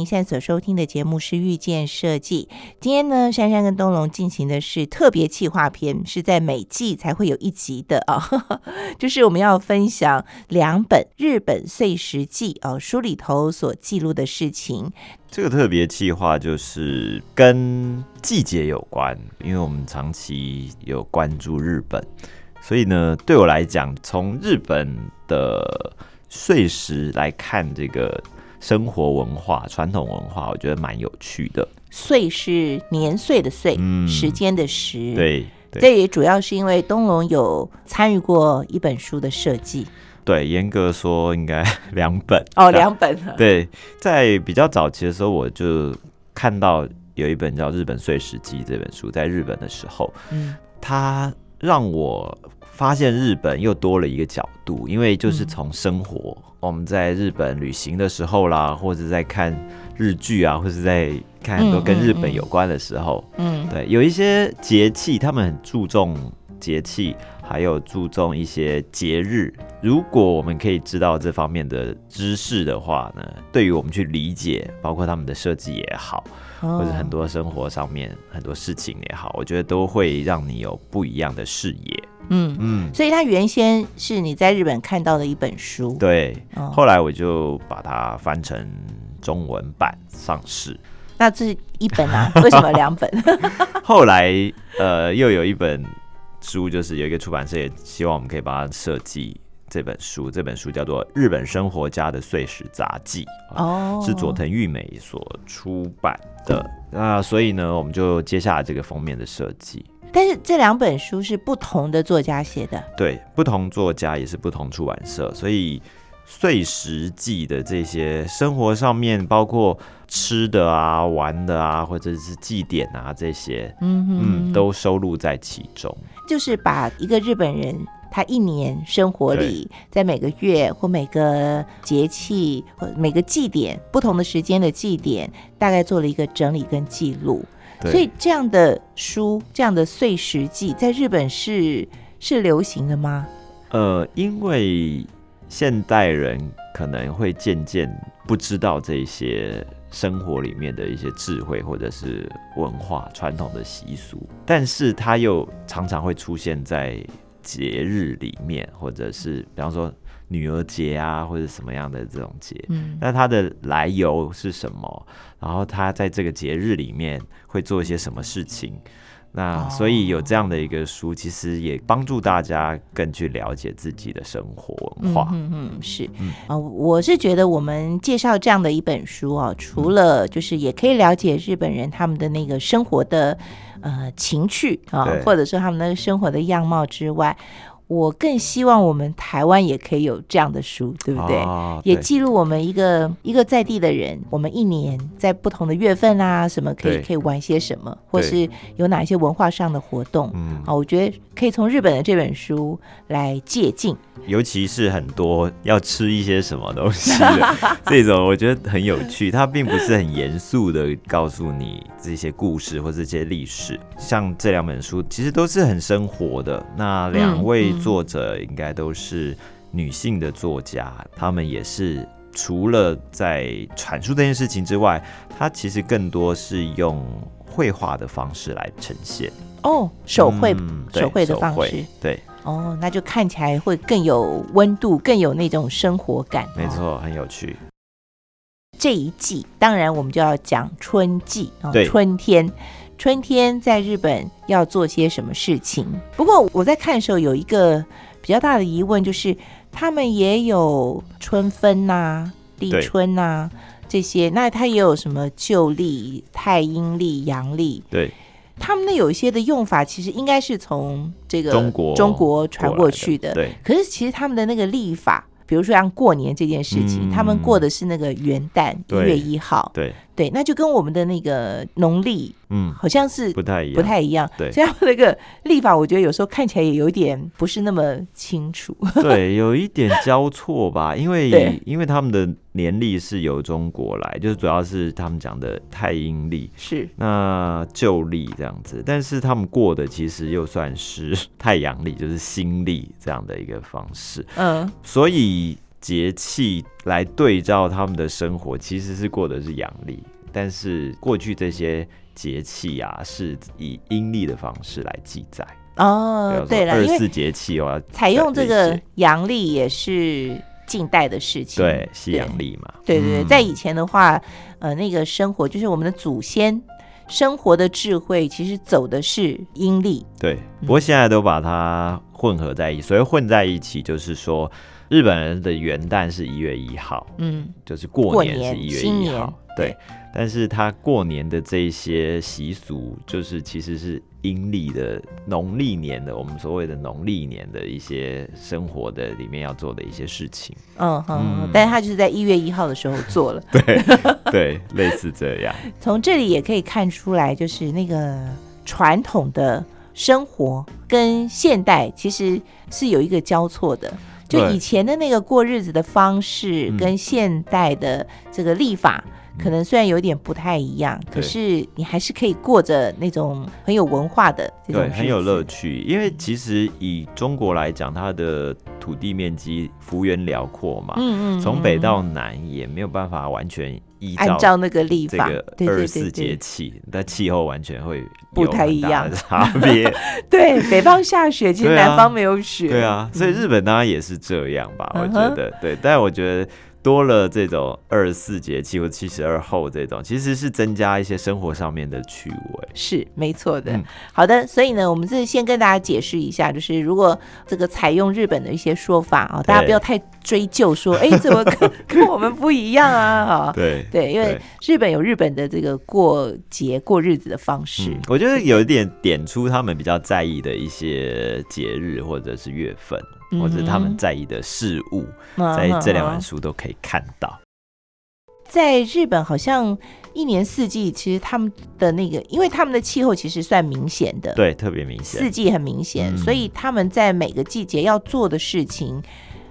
您现在所收听的节目是《遇见设计》。今天呢，珊珊跟东龙进行的是特别企划片，是在每季才会有一集的啊。就是我们要分享两本《日本碎石记》哦，书里头所记录的事情。这个特别企划就是跟季节有关，因为我们长期有关注日本，所以呢，对我来讲，从日本的碎石来看这个。生活文化、传统文化，我觉得蛮有趣的。岁是年岁的岁，时间的时。对，这也主要是因为东龙有参与过一本书的设计。对，严格说应该 两本哦，两本。对，在比较早期的时候，我就看到有一本叫《日本碎石记》这本书，在日本的时候，嗯，它让我发现日本又多了一个角度，因为就是从生活。我们在日本旅行的时候啦，或者在看日剧啊，或者在看很多跟日本有关的时候，嗯，对，有一些节气，他们很注重节气，还有注重一些节日。如果我们可以知道这方面的知识的话呢，对于我们去理解，包括他们的设计也好，或者很多生活上面很多事情也好，我觉得都会让你有不一样的视野。嗯嗯，所以它原先是你在日本看到的一本书，对，后来我就把它翻成中文版上市。那这是一本啊？为什么两本？后来呃，又有一本书，就是有一个出版社也希望我们可以帮他设计这本书。这本书叫做《日本生活家的碎石杂记》，哦，是佐藤玉美所出版的。那所以呢，我们就接下来这个封面的设计。但是这两本书是不同的作家写的，对，不同作家也是不同出版社，所以《碎石记》的这些生活上面，包括吃的啊、玩的啊，或者是祭典啊这些，嗯嗯，都收录在其中。就是把一个日本人他一年生活里，在每个月或每个节气或每个祭典不同的时间的祭典，大概做了一个整理跟记录。所以这样的书，这样的碎石记，在日本是是流行的吗？呃，因为现代人可能会渐渐不知道这些生活里面的一些智慧或者是文化传统的习俗，但是它又常常会出现在节日里面，或者是比方说。女儿节啊，或者什么样的这种节，嗯，那它的来由是什么？然后他在这个节日里面会做一些什么事情？那所以有这样的一个书，其实也帮助大家更去了解自己的生活文化。嗯嗯，是啊，我是觉得我们介绍这样的一本书啊，除了就是也可以了解日本人他们的那个生活的呃情趣啊，或者说他们的生活的样貌之外。我更希望我们台湾也可以有这样的书，对不对？也记录我们一个一个在地的人，我们一年在不同的月份啊，什么可以可以玩些什么，或是有哪一些文化上的活动。嗯，啊，我觉得可以从日本的这本书来借鉴，尤其是很多要吃一些什么东西 这种，我觉得很有趣。它并不是很严肃的告诉你这些故事或这些历史，像这两本书其实都是很生活的。那两位。作者应该都是女性的作家，她们也是除了在阐述这件事情之外，她其实更多是用绘画的方式来呈现。哦，手绘，手绘的方式，对，哦，那就看起来会更有温度，更有那种生活感。没错，很有趣。这一季，当然我们就要讲春季啊，春天。春天在日本要做些什么事情？不过我在看的时候有一个比较大的疑问，就是他们也有春分呐、立春呐这些，那它也有什么旧历、太阴历、阳历？对，他们的有一些的用法，其实应该是从这个中国中国传过去的。对，可是其实他们的那个历法，比如说像过年这件事情，他们过的是那个元旦一月一号。对。对，那就跟我们的那个农历，嗯，好像是不太一样，不太一样。对，这样那个历法，我觉得有时候看起来也有点不是那么清楚。对，有一点交错吧，因为因为他们的年历是由中国来，就是主要是他们讲的太阴历，是那旧历这样子，但是他们过的其实又算是太阳历，就是新历这样的一个方式。嗯，所以。节气来对照他们的生活，其实是过的是阳历，但是过去这些节气啊，是以阴历的方式来记载。哦，对了，二十四节气哦，采用这个阳历也是近代的事情，对，西阳历嘛。对对对，在以前的话，呃，那个生活就是我们的祖先生活的智慧，其实走的是阴历。对，不过现在都把它混合在一起，所以混在一起就是说。日本人的元旦是一月一号，嗯，就是过年是一月一号，对。但是他过年的这些习俗，就是其实是阴历的农历年的，我们所谓的农历年的一些生活的里面要做的一些事情。嗯哼，但是他就是在一月一号的时候做了，对 对，类似这样。从这里也可以看出来，就是那个传统的生活跟现代其实是有一个交错的。就以前的那个过日子的方式，跟现代的这个立法，可能虽然有点不太一样，可是你还是可以过着那种很有文化的这种，很有乐趣。因为其实以中国来讲，它的土地面积幅员辽阔嘛，嗯嗯，从北到南也没有办法完全。按照那个历法，二十四节气，那气候完全会不太一样，差别。对，北方下雪，其实南方没有雪。对啊，所以日本当然也是这样吧？我觉得，对，但我觉得。多了这种二十四节气或七十二候这种，其实是增加一些生活上面的趣味。是没错的。好的，所以呢，我们是先跟大家解释一下，就是如果这个采用日本的一些说法啊，大家不要太追究说，哎，怎么跟跟我们不一样啊？哈，对对，因为日本有日本的这个过节过日子的方式。我觉得有一点点出他们比较在意的一些节日或者是月份。或者他们在意的事物，在这两本书都可以看到。在日本，好像一年四季，其实他们的那个，因为他们的气候其实算明显的，对，特别明显，四季很明显，所以他们在每个季节要做的事情。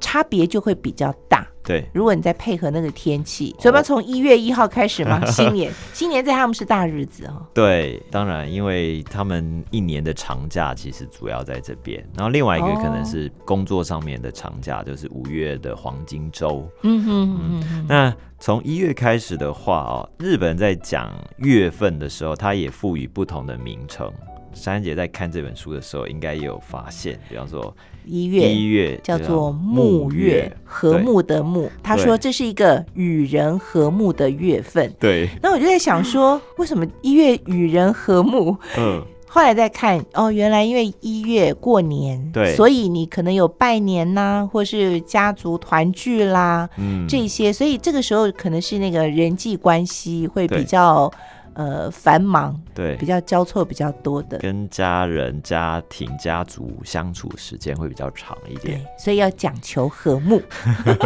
差别就会比较大。对，如果你再配合那个天气，所以我们从一月一号开始嘛，新年，新年在他们是大日子哦。对，当然，因为他们一年的长假其实主要在这边，然后另外一个可能是工作上面的长假，就是五月的黄金周。嗯哼嗯哼。那从一月开始的话哦，日本在讲月份的时候，它也赋予不同的名称。珊姐在看这本书的时候，应该也有发现，比方说一月一月叫做木月，和睦的睦。他说这是一个与人和睦的月份。对。那我就在想说，为什么一月与人和睦？嗯。后来再看，哦，原来因为一月过年，对，所以你可能有拜年呐，或是家族团聚啦，嗯，这些，所以这个时候可能是那个人际关系会比较。呃，繁忙对，比较交错比较多的，跟家人、家庭、家族相处时间会比较长一点，所以要讲求和睦。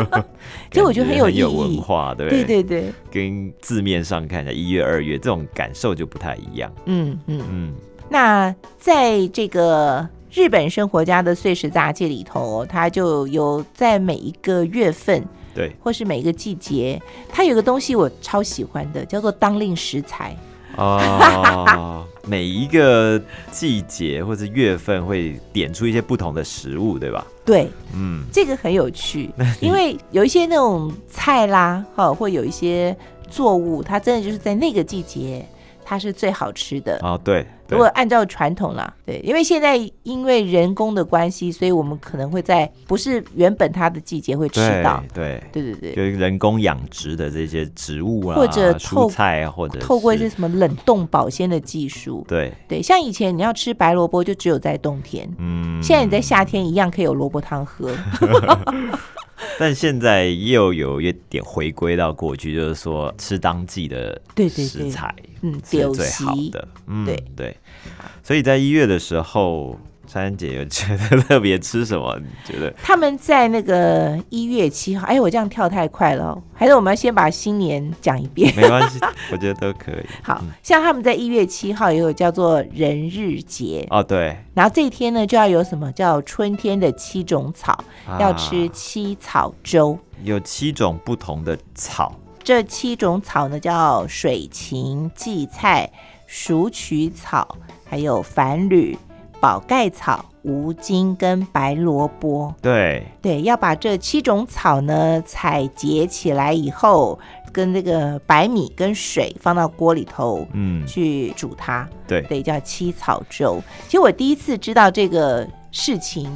其实我觉得很有意义，文化对。对对对，跟字面上看的一月、二月这种感受就不太一样。嗯嗯。嗯。那在这个日本生活家的碎石杂记里头，它就有在每一个月份。对，或是每一个季节，它有个东西我超喜欢的，叫做当令食材。哦，每一个季节或者月份会点出一些不同的食物，对吧？对，嗯，这个很有趣，因为有一些那种菜啦，哈，或有一些作物，它真的就是在那个季节。它是最好吃的。哦，对。如果按照传统啦，对，因为现在因为人工的关系，所以我们可能会在不是原本它的季节会吃到，对，对。对对，就人工养殖的这些植物啊，或者蔬菜，或者透过一些什么冷冻保鲜的技术，对。对，像以前你要吃白萝卜，就只有在冬天，嗯，现在你在夏天一样可以有萝卜汤喝。但现在又有一点回归到过去，就是说吃当季的食材，嗯，是最好的，嗯，对对，所以在一月的时候。珊姐有觉得 特别吃什么？你觉得他们在那个一月七号？哎，我这样跳太快了，还是我们要先把新年讲一遍？没关系，我觉得都可以。好像他们在一月七号也有叫做人日节哦，对。然后这一天呢，就要有什么叫春天的七种草，要吃七草粥。有七种不同的草，这七种草呢叫水芹、荠菜、鼠曲草，还有矾缕。宝盖草、无精跟白萝卜。对对，要把这七种草呢采结起来以后，跟那个白米跟水放到锅里头，嗯，去煮它。对对，叫七草粥。其实我第一次知道这个事情。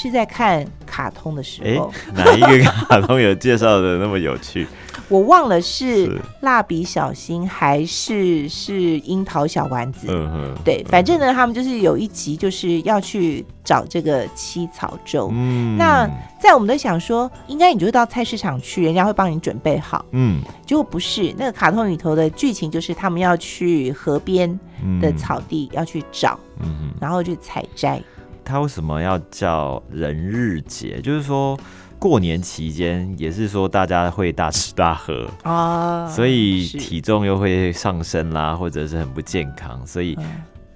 是在看卡通的时候，哪一个卡通有介绍的那么有趣？我忘了是蜡笔小新还是是樱桃小丸子。嗯哼，对，反正呢，他们就是有一集就是要去找这个七草粥。嗯，那在我们都想说，应该你就到菜市场去，人家会帮你准备好。嗯，结果不是，那个卡通里头的剧情就是他们要去河边的草地要去找，嗯然后去采摘。它为什么要叫人日节？就是说过年期间，也是说大家会大吃大喝啊，所以体重又会上升啦，或者是很不健康，所以。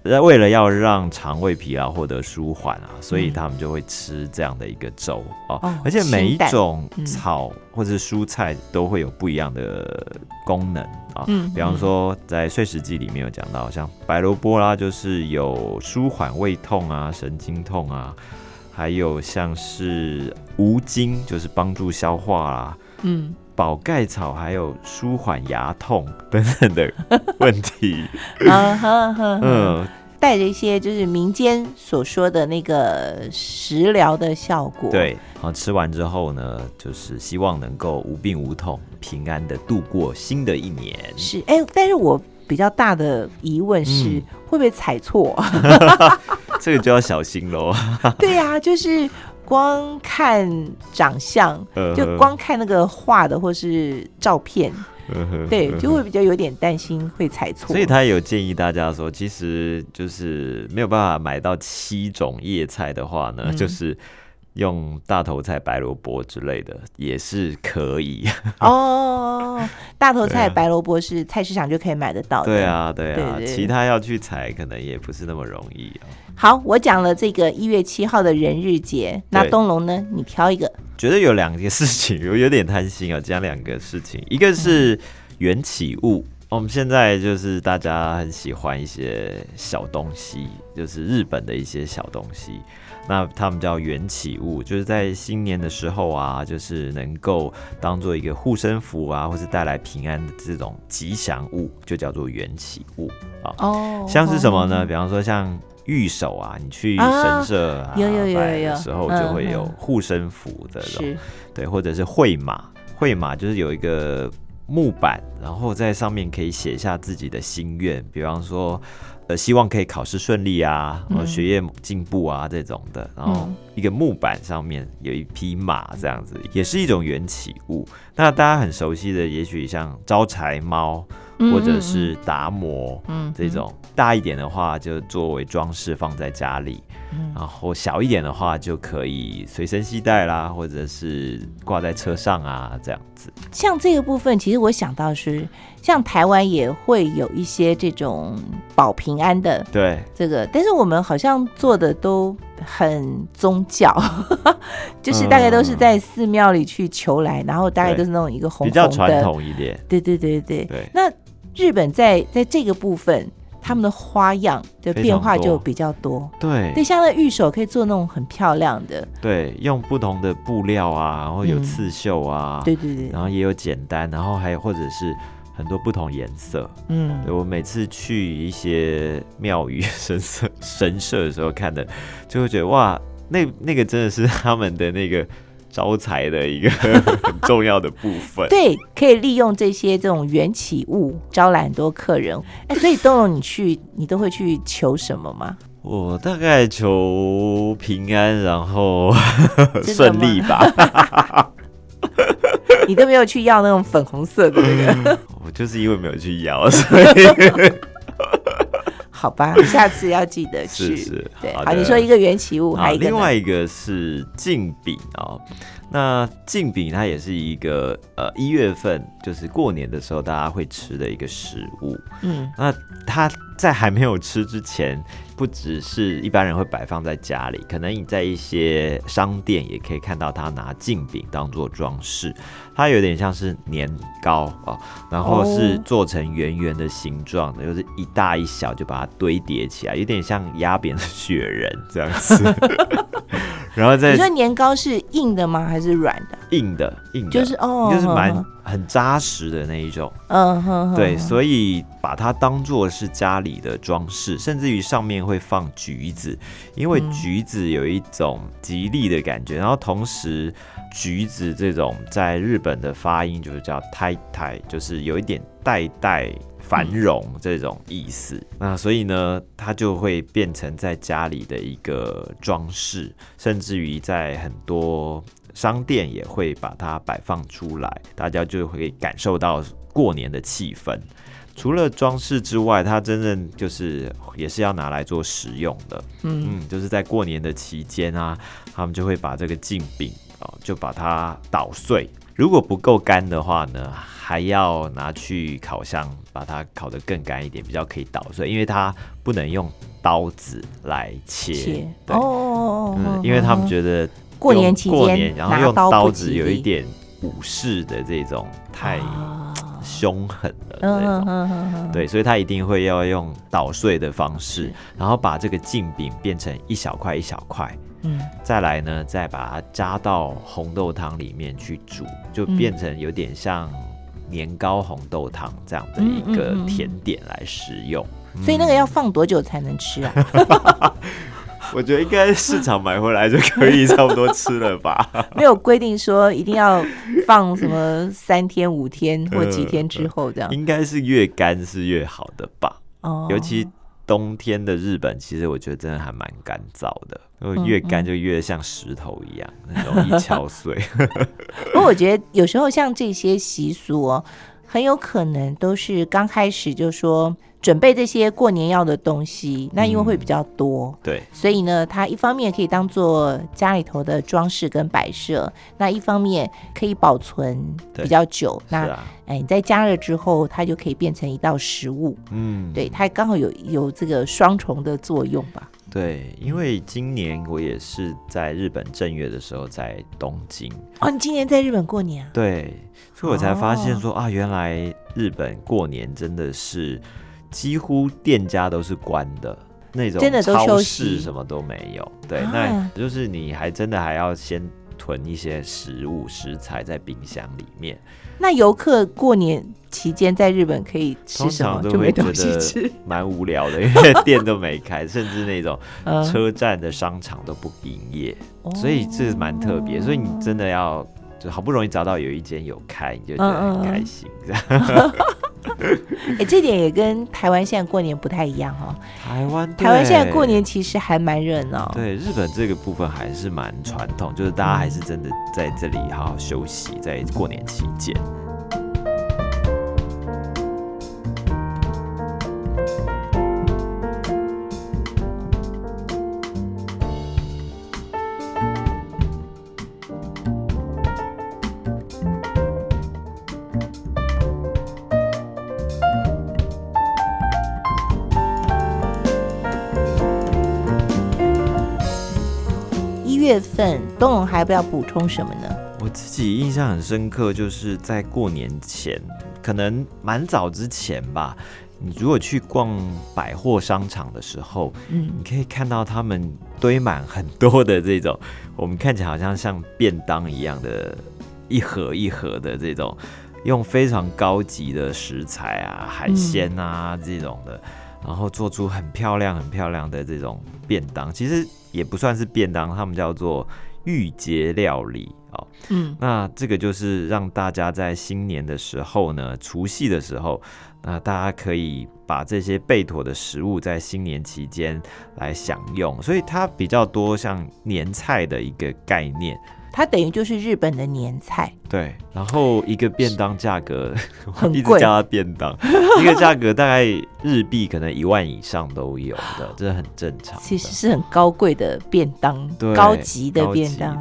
那为了要让肠胃疲劳获得舒缓啊，所以他们就会吃这样的一个粥哦。而且每一种草或者蔬菜都会有不一样的功能啊。嗯，比方说在《碎石记》里面有讲到，像白萝卜啦，就是有舒缓胃痛啊、神经痛啊；还有像是无精，就是帮助消化啦。嗯，宝盖草还有舒缓牙痛等等的问题。嗯，带着一些就是民间所说的那个食疗的效果。对，然后吃完之后呢，就是希望能够无病无痛、平安的度过新的一年。是，哎，但是我比较大的疑问是，会不会踩错？这个就要小心喽。对呀，就是。光看长相，就光看那个画的或是照片，对，就会比较有点担心会踩错。所以他有建议大家说，其实就是没有办法买到七种叶菜的话呢，就是用大头菜、白萝卜之类的也是可以。哦，大头菜、白萝卜是菜市场就可以买得到的。对啊，对啊，其他要去采可能也不是那么容易啊。好，我讲了这个一月七号的人日节，那东龙呢？你挑一个。觉得有两件事情，我有点贪心啊，讲两个事情。一个是缘起物，我们现在就是大家很喜欢一些小东西，就是日本的一些小东西。那他们叫缘起物，就是在新年的时候啊，就是能够当做一个护身符啊，或是带来平安的这种吉祥物，就叫做缘起物啊。哦，像是什么呢？比方说像。玉手啊，你去神社啊，有有有有时候就会有护身符的，对，或者是绘马，绘马就是有一个木板，然后在上面可以写下自己的心愿，比方说，呃，希望可以考试顺利啊，然后学业进步啊这种的，然后一个木板上面有一匹马这样子，也是一种缘起物。那大家很熟悉的，也许像招财猫。或者是达摩，嗯，这种大一点的话，就作为装饰放在家里，然后小一点的话，就可以随身携带啦，或者是挂在车上啊，这样子。像这个部分，其实我想到是，像台湾也会有一些这种保平安的，对这个，但是我们好像做的都很宗教，就是大概都是在寺庙里去求来，然后大概都是那种一个红比较传统一点，对对对对。对，那。日本在在这个部分，他们的花样的变化就比较多。对，对，像那玉手可以做那种很漂亮的。对，用不同的布料啊，然后有刺绣啊，对对对，然后也有简单，然后还有或者是很多不同颜色。嗯，我每次去一些庙宇 神社神社的时候看的，就会觉得哇，那那个真的是他们的那个。招财的一个 很重要的部分，对，可以利用这些这种缘起物招来很多客人。哎，所以东龙，你去你都会去求什么吗？我大概求平安，然后顺利吧。你都没有去要那种粉红色的那个？我就是因为没有去要，所以。好吧，下次要记得去。是是，对。好，你说一个缘起物，还另外一个是镜饼哦。那镜饼它也是一个呃一月份就是过年的时候大家会吃的一个食物。嗯，那它在还没有吃之前。不只是一般人会摆放在家里，可能你在一些商店也可以看到他拿镜饼当做装饰。它有点像是年糕啊，然后是做成圆圆的形状的，就是一大一小就把它堆叠起来，有点像压扁的雪人这样子。然后再你说年糕是硬的吗？还是软的？硬的，硬的，就是哦，就是蛮很扎实的那一种。嗯哼，对，所以把它当做是家里的装饰，甚至于上面会放橘子，因为橘子有一种吉利的感觉。然后同时，橘子这种在日本的发音就是叫“太太”，就是有一点代代。繁荣这种意思，那所以呢，它就会变成在家里的一个装饰，甚至于在很多商店也会把它摆放出来，大家就会感受到过年的气氛。除了装饰之外，它真正就是也是要拿来做食用的。嗯嗯，就是在过年的期间啊，他们就会把这个镜饼啊，就把它捣碎。如果不够干的话呢，还要拿去烤箱把它烤得更干一点，比较可以捣碎，因为它不能用刀子来切。对哦，嗯，因为他们觉得过年期间然后用刀子有一点武士的这种太凶狠了那种，对，所以他一定会要用捣碎的方式，然后把这个镜饼变成一小块一小块。嗯，再来呢，再把它加到红豆汤里面去煮，就变成有点像年糕红豆汤这样的一个甜点来食用。所以那个要放多久才能吃啊？我觉得应该市场买回来就可以差不多吃了吧。没有规定说一定要放什么三天、五天或几天之后这样。应该是越干是越好的吧？哦，尤其。冬天的日本，其实我觉得真的还蛮干燥的，因为越干就越像石头一样，很容易敲碎。不过我觉得有时候像这些习俗哦，很有可能都是刚开始就说。准备这些过年要的东西，那因为会比较多，对，所以呢，它一方面可以当做家里头的装饰跟摆设，那一方面可以保存比较久。那哎，你在加热之后，它就可以变成一道食物。嗯，对，它刚好有有这个双重的作用吧。对，因为今年我也是在日本正月的时候在东京。哦，你今年在日本过年啊？对，所以我才发现说啊，原来日本过年真的是。几乎店家都是关的，那种超市什么都没有。对，那就是你还真的还要先囤一些食物食材在冰箱里面。那游客过年期间在日本可以吃什么？就没东西吃，蛮无聊的，因 为店都没开，甚至那种车站的商场都不营业，所以这蛮特别。所以你真的要就好不容易找到有一间有开，你就觉得很开心。哎，这点也跟台湾现在过年不太一样哦。台湾台湾现在过年其实还蛮热闹。对，日本这个部分还是蛮传统，就是大家还是真的在这里好好休息，在过年期间。月份，东龙还要不要补充什么呢？我自己印象很深刻，就是在过年前，可能蛮早之前吧。你如果去逛百货商场的时候，嗯，你可以看到他们堆满很多的这种，我们看起来好像像便当一样的，一盒一盒的这种，用非常高级的食材啊、海鲜啊这种的，然后做出很漂亮、很漂亮的这种便当。其实。也不算是便当，他们叫做御节料理哦。嗯，那这个就是让大家在新年的时候呢，除夕的时候，那大家可以把这些备妥的食物在新年期间来享用，所以它比较多像年菜的一个概念。它等于就是日本的年菜，对。然后一个便当价格很 贵，叫它便当，一个价格大概日币可能一万以上都有的，这很正常。其实是很高贵的便当，高级的便当。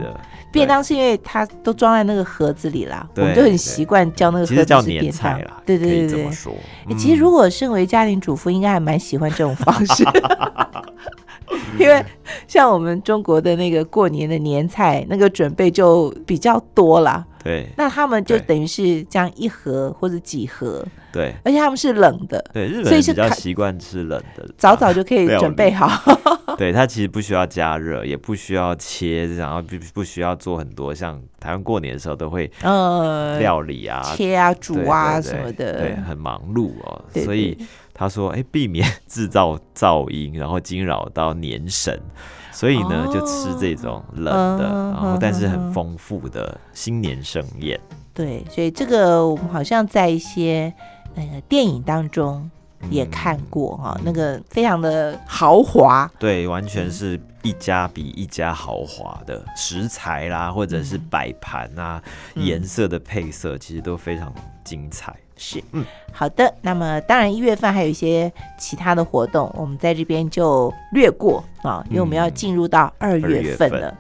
便当是因为它都装在那个盒子里啦，我们就很习惯叫那个盒子叫年菜啦。对对对对，其实如果身为家庭主妇，应该还蛮喜欢这种方式。因为像我们中国的那个过年的年菜，那个准备就比较多啦。对，那他们就等于是这样一盒或者几盒。对，而且他们是冷的。对，日本人比较习惯吃冷的，早早就可以准备好。对，它其实不需要加热，也不需要切，然后不不需要做很多，像台湾过年的时候都会呃料理啊、切啊、煮啊什么的，对，很忙碌哦。所以他说，哎，避免 制造噪音，然后惊扰到年神。所以呢，就吃这种冷的，然后但是很丰富的新年盛宴。对，所以这个我们好像在一些那个电影当中也看过哈，那个非常的豪华。对，完全是一家比一家豪华的食材啦，或者是摆盘啊，颜色的配色其实都非常精彩。是，嗯，好的。那么当然一月份还有一些其他的活动，我们在这边就略过啊，因为我们要进入到二月份了。